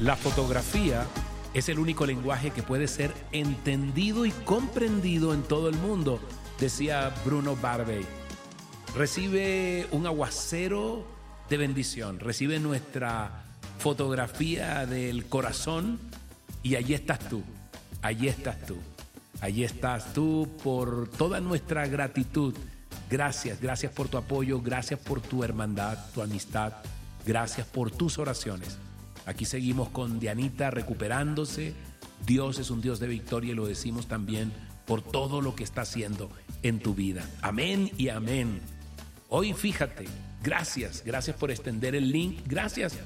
La fotografía es el único lenguaje que puede ser entendido y comprendido en todo el mundo, decía Bruno Barbey. Recibe un aguacero de bendición, recibe nuestra fotografía del corazón y allí estás tú, allí estás tú, allí estás tú por toda nuestra gratitud. Gracias, gracias por tu apoyo, gracias por tu hermandad, tu amistad, gracias por tus oraciones. Aquí seguimos con Dianita recuperándose. Dios es un Dios de victoria y lo decimos también por todo lo que está haciendo en tu vida. Amén y amén. Hoy fíjate, gracias, gracias por extender el link, gracias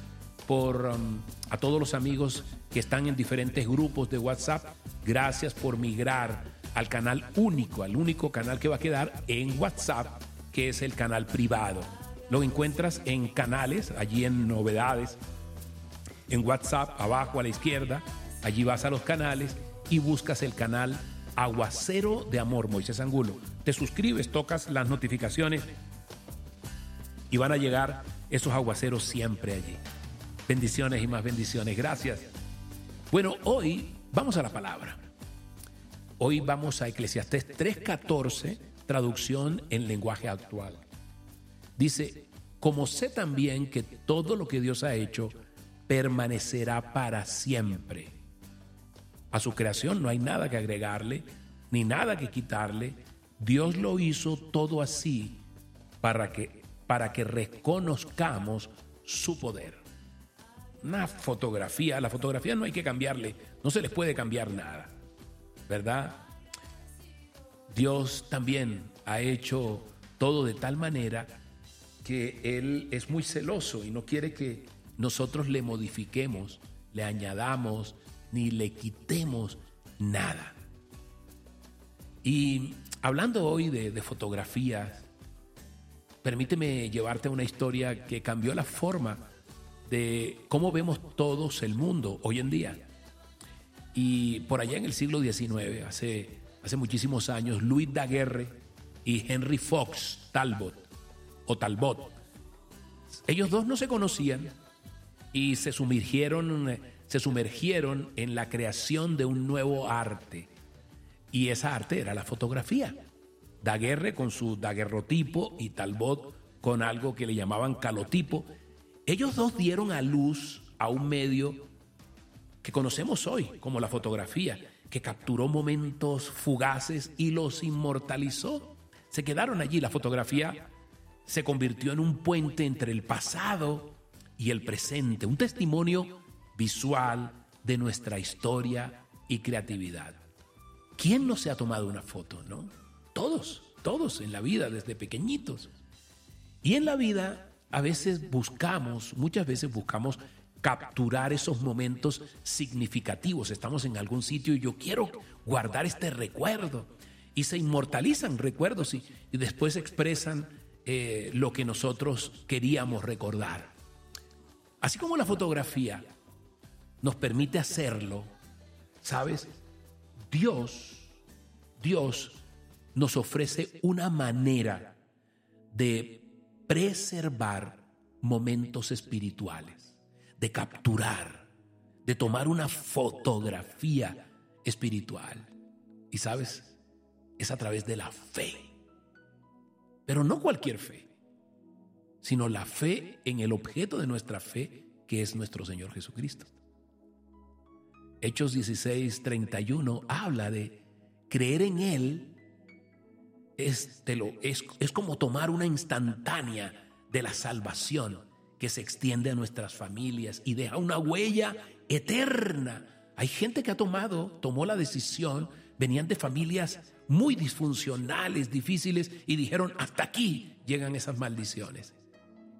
por um, a todos los amigos que están en diferentes grupos de WhatsApp, gracias por migrar al canal único, al único canal que va a quedar en WhatsApp, que es el canal privado. Lo encuentras en canales, allí en novedades, en WhatsApp, abajo a la izquierda, allí vas a los canales y buscas el canal Aguacero de Amor, Moisés Angulo. Te suscribes, tocas las notificaciones y van a llegar esos aguaceros siempre allí. Bendiciones y más bendiciones. Gracias. Bueno, hoy vamos a la palabra. Hoy vamos a Eclesiastés 3:14, traducción en lenguaje actual. Dice, como sé también que todo lo que Dios ha hecho permanecerá para siempre. A su creación no hay nada que agregarle, ni nada que quitarle. Dios lo hizo todo así para que, para que reconozcamos su poder. Una fotografía, la fotografía no hay que cambiarle, no se les puede cambiar nada, ¿verdad? Dios también ha hecho todo de tal manera que Él es muy celoso y no quiere que nosotros le modifiquemos, le añadamos, ni le quitemos nada. Y hablando hoy de, fotografías, permíteme llevarte a una historia que cambió la forma de cómo vemos todos el mundo hoy en día. Y por allá en el siglo XIX, hace, hace muchísimos años, Louis Daguerre y Henry Fox Talbot, o Talbot, ellos dos no se conocían y se sumergieron, se sumergieron en la creación de un nuevo arte. Y esa arte era la fotografía. Daguerre con su daguerrotipo y Talbot con algo que le llamaban calotipo. Ellos dos dieron a luz a un medio que conocemos hoy como la fotografía, que capturó momentos fugaces y los inmortalizó. Se quedaron allí. La fotografía se convirtió en un puente entre el pasado y el presente, un testimonio visual de nuestra historia y creatividad. ¿Quién no se ha tomado una foto, no? Todos, todos en la vida desde pequeñitos. Y en la vida a veces buscamos, muchas veces buscamos capturar esos momentos significativos. Estamos en algún sitio y yo quiero guardar este recuerdo. Y se inmortalizan recuerdos y, y después expresan eh, lo que nosotros queríamos recordar. Así como la fotografía nos permite hacerlo, ¿sabes? Dios, Dios nos ofrece una manera de preservar momentos espirituales de capturar, de tomar una fotografía espiritual. Y sabes, es a través de la fe. Pero no cualquier fe, sino la fe en el objeto de nuestra fe, que es nuestro Señor Jesucristo. Hechos 16, 31 habla de creer en Él es, es como tomar una instantánea de la salvación que se extiende a nuestras familias y deja una huella eterna. Hay gente que ha tomado, tomó la decisión, venían de familias muy disfuncionales, difíciles, y dijeron, hasta aquí llegan esas maldiciones.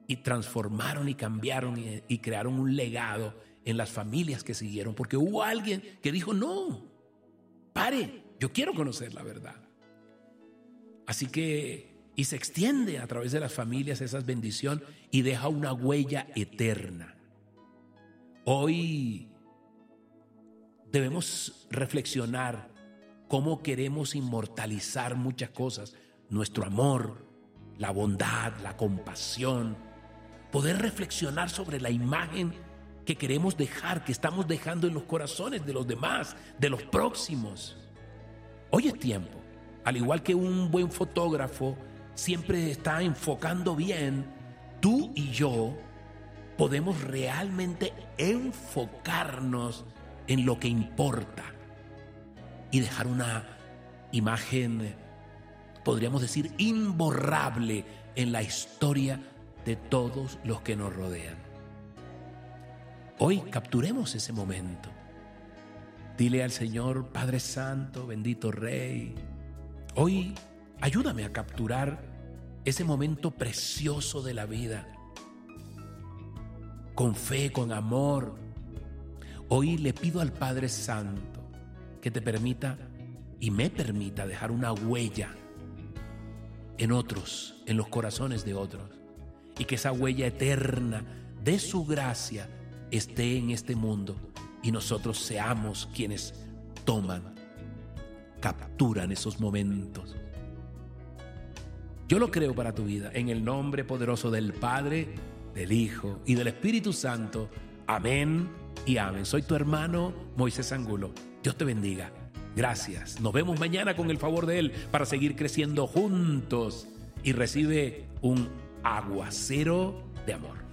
Y transformaron y cambiaron y, crearon un legado en las familias que siguieron, porque hubo alguien que dijo, no, pare, yo quiero conocer la verdad. Así que y se extiende a través de las familias esa bendición y deja una huella eterna. Hoy debemos reflexionar cómo queremos inmortalizar muchas cosas, nuestro amor, la bondad, la compasión, poder reflexionar sobre la imagen que queremos dejar, que estamos dejando en los corazones de los demás, de los próximos. Hoy es tiempo, al igual que un buen fotógrafo siempre está enfocando bien, tú y yo podemos realmente enfocarnos en lo que importa y dejar una imagen, podríamos decir, imborrable en la historia de todos los que nos rodean. Hoy capturemos ese momento. Dile al Señor, Padre Santo, bendito Rey, hoy ayúdame a capturar ese momento precioso de la vida. Con fe, con amor. Hoy le pido al Padre Santo que te permita y me permita dejar una huella en otros, en los corazones de otros, y que esa huella eterna de su gracia esté en este mundo y nosotros seamos quienes toman, capturan esos momentos. Yo lo creo para tu vida, en el nombre poderoso del Padre, del Hijo y del Espíritu Santo. Amén y amén. Soy tu hermano Moisés Angulo. Dios te bendiga. Gracias. Nos vemos mañana con el favor de Él para seguir creciendo juntos y recibe un aguacero de amor.